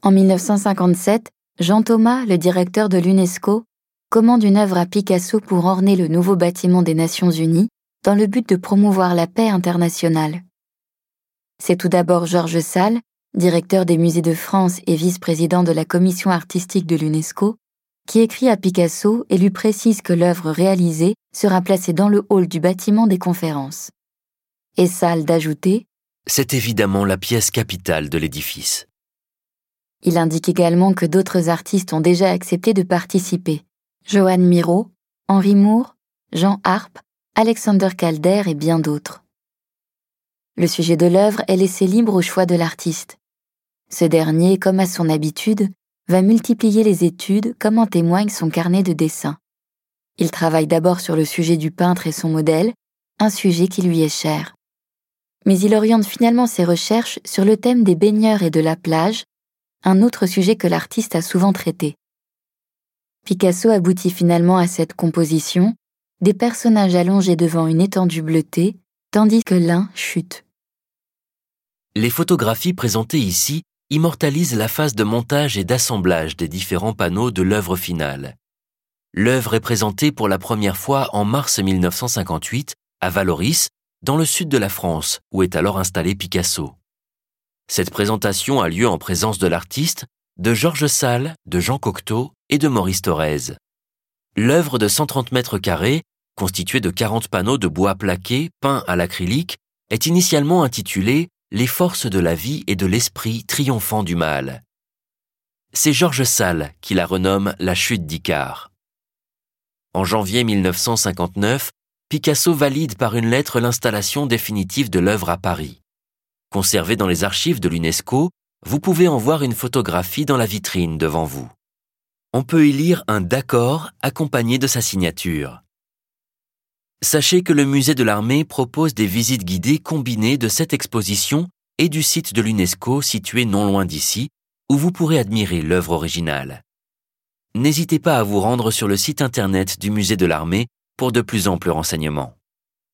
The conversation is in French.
En 1957, Jean Thomas, le directeur de l'UNESCO, commande une œuvre à Picasso pour orner le nouveau bâtiment des Nations Unies dans le but de promouvoir la paix internationale. C'est tout d'abord Georges Salle, directeur des musées de France et vice-président de la commission artistique de l'UNESCO, qui écrit à Picasso et lui précise que l'œuvre réalisée sera placée dans le hall du bâtiment des conférences. Et Salle d'ajouter C'est évidemment la pièce capitale de l'édifice. Il indique également que d'autres artistes ont déjà accepté de participer. Johan Miro, Henri Moore, Jean Harpe, Alexander Calder et bien d'autres. Le sujet de l'œuvre est laissé libre au choix de l'artiste. Ce dernier, comme à son habitude, va multiplier les études comme en témoigne son carnet de dessin. Il travaille d'abord sur le sujet du peintre et son modèle, un sujet qui lui est cher. Mais il oriente finalement ses recherches sur le thème des baigneurs et de la plage, un autre sujet que l'artiste a souvent traité. Picasso aboutit finalement à cette composition, des personnages allongés devant une étendue bleutée, tandis que l'un chute. Les photographies présentées ici immortalisent la phase de montage et d'assemblage des différents panneaux de l'œuvre finale. L'œuvre est présentée pour la première fois en mars 1958 à Valoris, dans le sud de la France, où est alors installé Picasso. Cette présentation a lieu en présence de l'artiste, de Georges Salle, de Jean Cocteau et de Maurice Thorez. L'œuvre de 130 mètres carrés, constituée de 40 panneaux de bois plaqué peints à l'acrylique, est initialement intitulée Les forces de la vie et de l'esprit triomphant du mal. C'est Georges Salle qui la renomme La chute d'Icare. En janvier 1959, Picasso valide par une lettre l'installation définitive de l'œuvre à Paris. Conservée dans les archives de l'UNESCO, vous pouvez en voir une photographie dans la vitrine devant vous. On peut y lire un d'accord accompagné de sa signature. Sachez que le musée de l'armée propose des visites guidées combinées de cette exposition et du site de l'UNESCO situé non loin d'ici, où vous pourrez admirer l'œuvre originale. N'hésitez pas à vous rendre sur le site internet du musée de l'armée pour de plus amples renseignements.